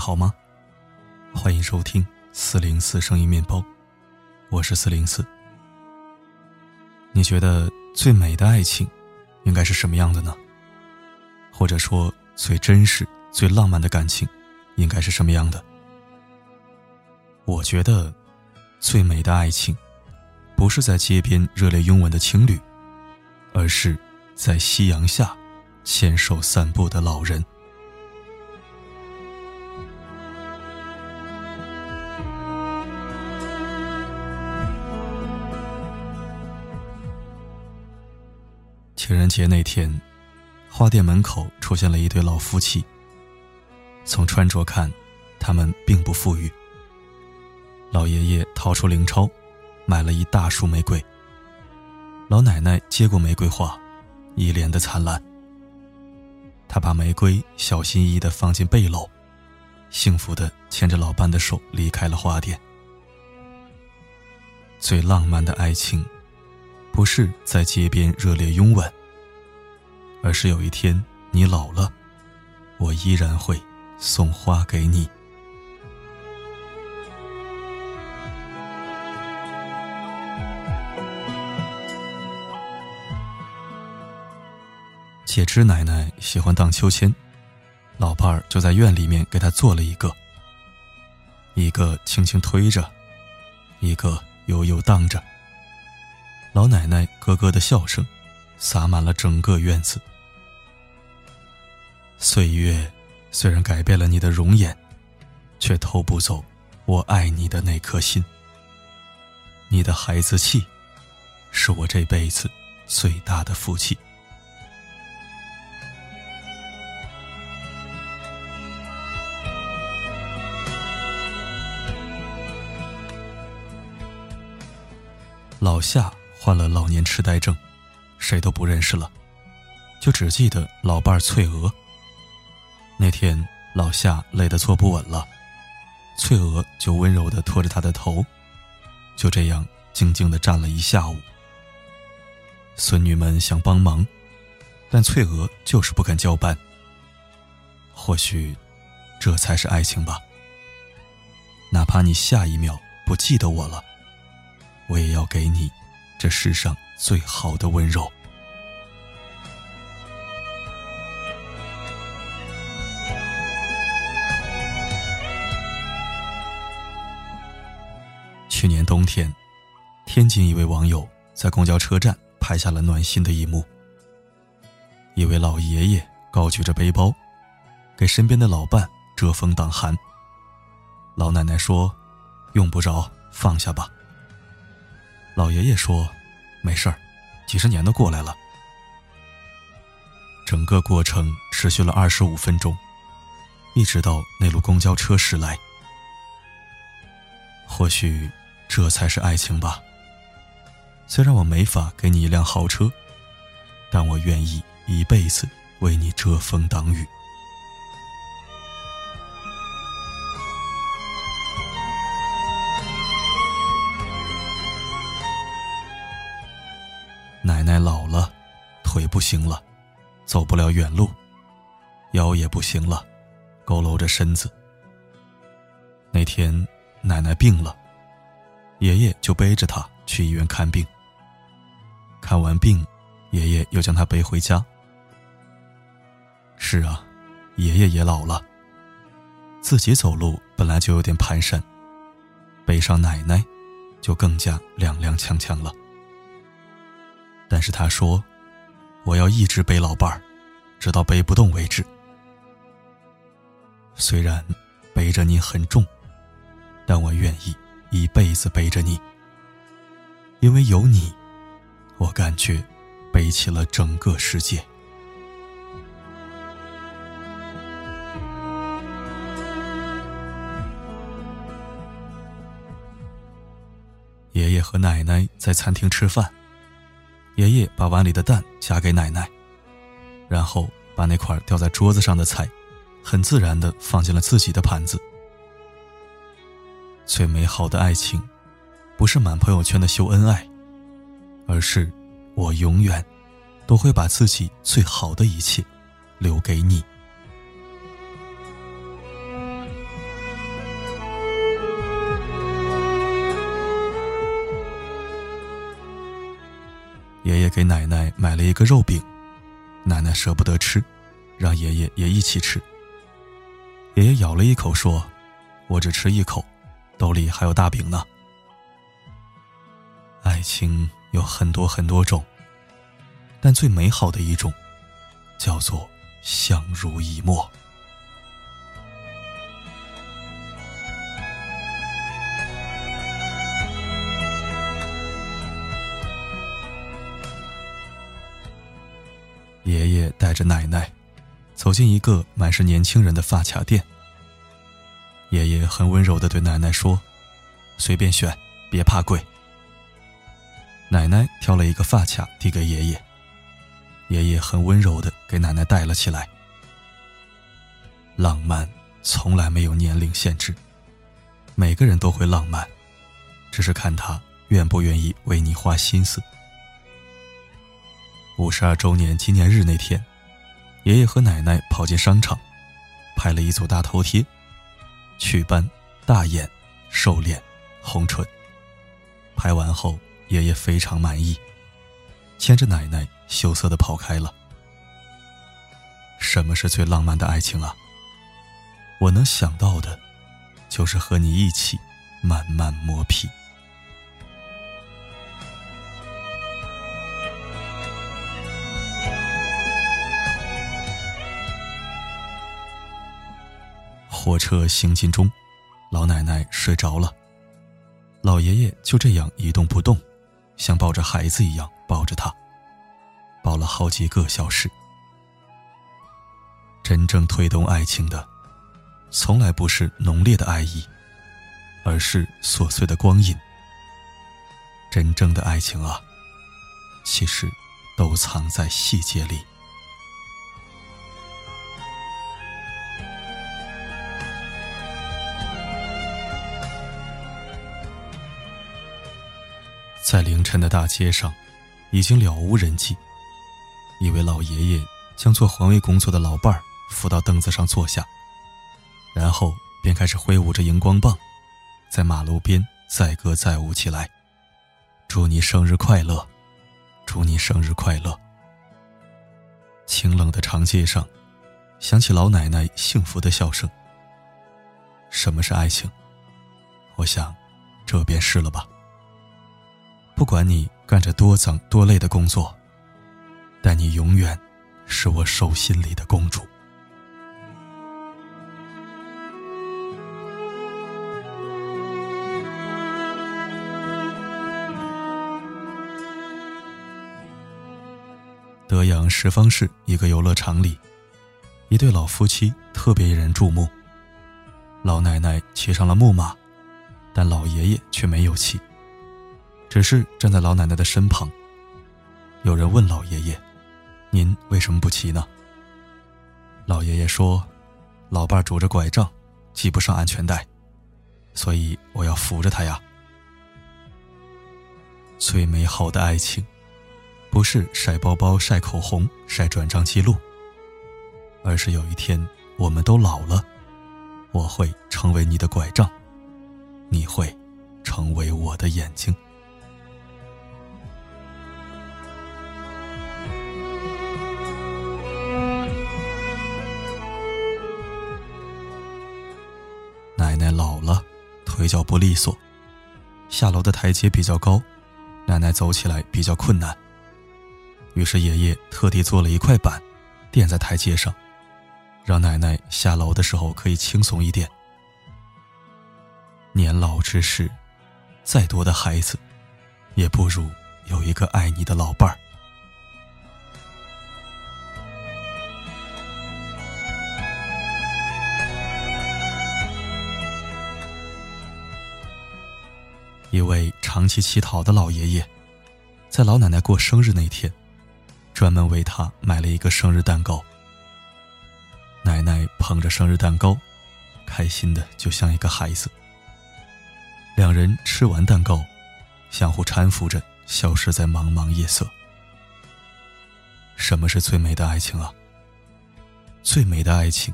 好吗？欢迎收听四零四声音面包，我是四零四。你觉得最美的爱情应该是什么样的呢？或者说最真实、最浪漫的感情应该是什么样的？我觉得最美的爱情不是在街边热烈拥吻的情侣，而是在夕阳下牵手散步的老人。情人节那天，花店门口出现了一对老夫妻。从穿着看，他们并不富裕。老爷爷掏出零钞，买了一大束玫瑰。老奶奶接过玫瑰花，一脸的灿烂。她把玫瑰小心翼翼地放进背篓，幸福地牵着老伴的手离开了花店。最浪漫的爱情，不是在街边热烈拥吻。而是有一天你老了，我依然会送花给你。且知奶奶喜欢荡秋千，老伴儿就在院里面给她做了一个，一个轻轻推着，一个悠悠荡着。老奶奶咯咯的笑声，洒满了整个院子。岁月虽然改变了你的容颜，却偷不走我爱你的那颗心。你的孩子气，是我这辈子最大的福气。老夏患了老年痴呆症，谁都不认识了，就只记得老伴儿翠娥。那天，老夏累得坐不稳了，翠娥就温柔地托着他的头，就这样静静地站了一下午。孙女们想帮忙，但翠娥就是不肯交班。或许，这才是爱情吧。哪怕你下一秒不记得我了，我也要给你这世上最好的温柔。冬天，天津一位网友在公交车站拍下了暖心的一幕。一位老爷爷高举着背包，给身边的老伴遮风挡寒。老奶奶说：“用不着，放下吧。”老爷爷说：“没事儿，几十年都过来了。”整个过程持续了二十五分钟，一直到那路公交车驶来。或许。这才是爱情吧。虽然我没法给你一辆豪车，但我愿意一辈子为你遮风挡雨。奶奶老了，腿不行了，走不了远路，腰也不行了，佝偻着身子。那天奶奶病了。爷爷就背着他去医院看病。看完病，爷爷又将他背回家。是啊，爷爷也老了。自己走路本来就有点蹒跚，背上奶奶，就更加踉踉跄跄了。但是他说：“我要一直背老伴儿，直到背不动为止。”虽然背着你很重，但我愿意。一辈子背着你，因为有你，我感觉背起了整个世界。爷爷和奶奶在餐厅吃饭，爷爷把碗里的蛋夹给奶奶，然后把那块掉在桌子上的菜，很自然的放进了自己的盘子。最美好的爱情不是满朋友圈的秀恩爱而是我永远都会把自己最好的一切留给你。爷爷给奶奶买了一个肉饼奶奶舍不得吃让爷爷也一起吃。爷爷咬了一口说我只吃一口兜里还有大饼呢。”爱情有很多很多种，但最美好的一种，叫做相濡以沫。爷爷带着奶奶走进一个满是年轻人的发卡店。爷爷很温柔的对奶奶说：“随便选，别怕贵。”奶奶挑了一个发卡递给爷爷，爷爷很温柔的给奶奶戴了起来。浪漫从来没有年龄限制，每个人都会浪漫，只是看他愿不愿意为你花心思。五十二周年纪念日那天，爷爷和奶奶跑进商场，拍了一组大头贴：祛斑、大眼、瘦脸、红唇。拍完后，爷爷非常满意，牵着奶奶羞涩的跑开了。什么是最浪漫的爱情啊？我能想到的，就是和你一起慢慢磨皮。火车行进中，老奶奶睡着了。老爷爷就这样一动不动，像抱着孩子一样抱着她，抱了好几个小时。真正推动爱情的，从来不是浓烈的爱意，而是琐碎的光阴。真正的爱情啊，其实都藏在细节里。在凌晨的大街上，已经了无人迹。一位老爷爷将做环卫工作的老伴儿扶到凳子上坐下，然后便开始挥舞着荧光棒，在马路边载歌载舞起来：“祝你生日快乐，祝你生日快乐。”清冷的长街上，响起老奶奶幸福的笑声。什么是爱情？我想，这便是了吧。不管你干着多脏多累的工作，但你永远是我手心里的公主。德阳十方市一个游乐场里，一对老夫妻特别引人注目。老奶奶骑上了木马，但老爷爷却没有骑。只是站在老奶奶的身旁。有人问老爷爷：“您为什么不骑呢？”老爷爷说：“老伴拄着拐杖，系不上安全带，所以我要扶着他呀。”最美好的爱情，不是晒包包、晒口红、晒转账记录，而是有一天我们都老了，我会成为你的拐杖，你会成为我的眼睛。脚不利索，下楼的台阶比较高，奶奶走起来比较困难。于是爷爷特地做了一块板，垫在台阶上，让奶奶下楼的时候可以轻松一点。年老之时，再多的孩子，也不如有一个爱你的老伴儿。一位长期乞讨的老爷爷，在老奶奶过生日那天，专门为她买了一个生日蛋糕。奶奶捧着生日蛋糕，开心的就像一个孩子。两人吃完蛋糕，相互搀扶着消失在茫茫夜色。什么是最美的爱情啊？最美的爱情，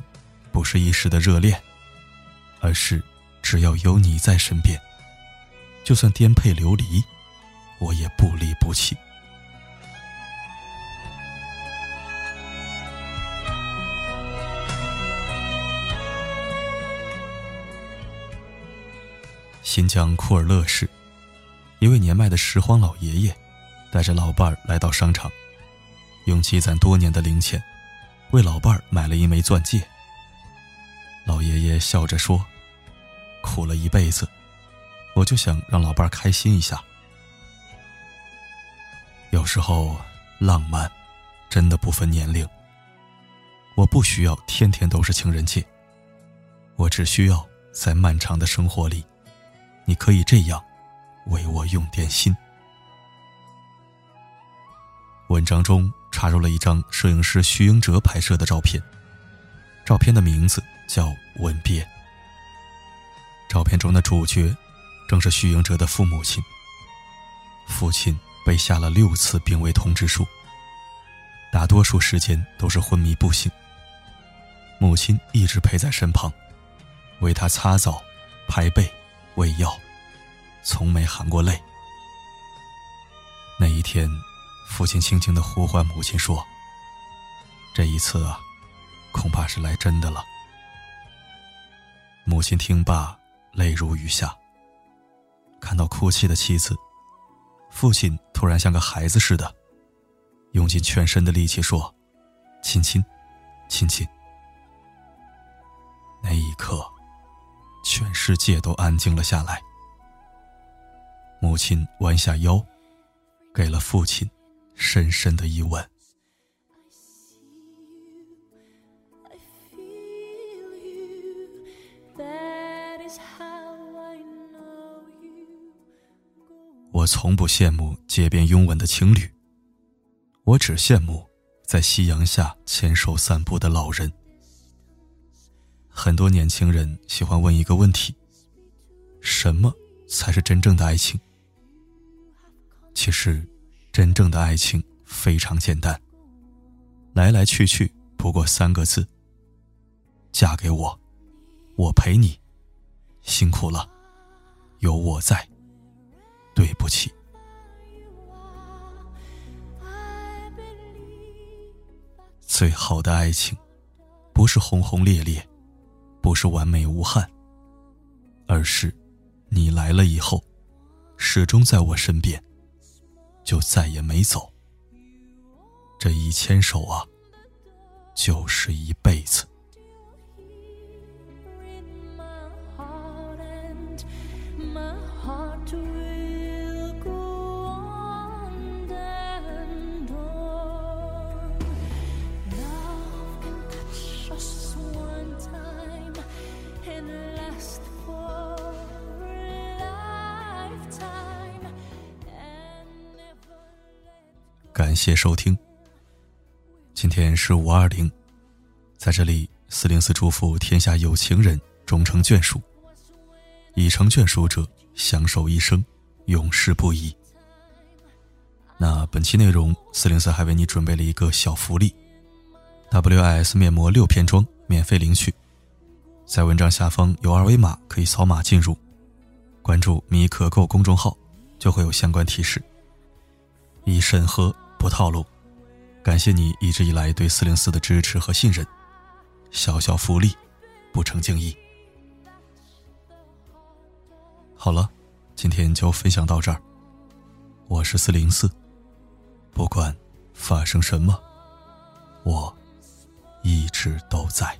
不是一时的热恋，而是只要有你在身边。就算颠沛流离我也不离不弃。新疆库尔勒市一位年迈的拾荒老爷爷带着老伴儿来到商场用积攒多年的零钱为老伴儿买了一枚钻戒。老爷爷笑着说苦了一辈子。我就想让老伴儿开心一下。”有时候，浪漫真的不分年龄。我不需要天天都是情人节，我只需要在漫长的生活里，你可以这样为我用点心。文章中插入了一张摄影师徐英哲拍摄的照片，照片的名字叫《吻别》。照片中的主角正是徐英哲的父母亲，父亲被下了六次病危通知书，大多数时间都是昏迷不醒。母亲一直陪在身旁，为他擦澡、拍背、喂药，从没含过泪。那一天，父亲轻轻的呼唤母亲说：“这一次啊，恐怕是来真的了。”母亲听罢，泪如雨下。看到哭泣的妻子，父亲突然像个孩子似的，用尽全身的力气说：“亲亲，亲亲。”那一刻，全世界都安静了下来。母亲弯下腰，给了父亲深深的一吻。从不羡慕街边拥吻的情侣，我只羡慕在夕阳下牵手散步的老人。很多年轻人喜欢问一个问题：什么才是真正的爱情？其实，真正的爱情非常简单，来来去去不过三个字：嫁给我，我陪你，辛苦了，有我在，对不起。最好的爱情，不是轰轰烈烈。不是完美无憾，而是你来了以后，始终在我身边，就再也没走。这一牵手啊，就是一辈子。谢收听。今天是五二零，在这里，四零四祝福天下有情人终成眷属，已成眷属者相守一生，永世不移。那本期内容，四零四还为你准备了一个小福利：WIS 面膜六片装免费领取，在文章下方有二维码，可以扫码进入，关注“米可购”公众号，就会有相关提示。已审核。不套路，感谢你一直以来对四零四的支持和信任，小小福利，不成敬意。好了，今天就分享到这儿。我是四零四，不管发生什么，我一直都在。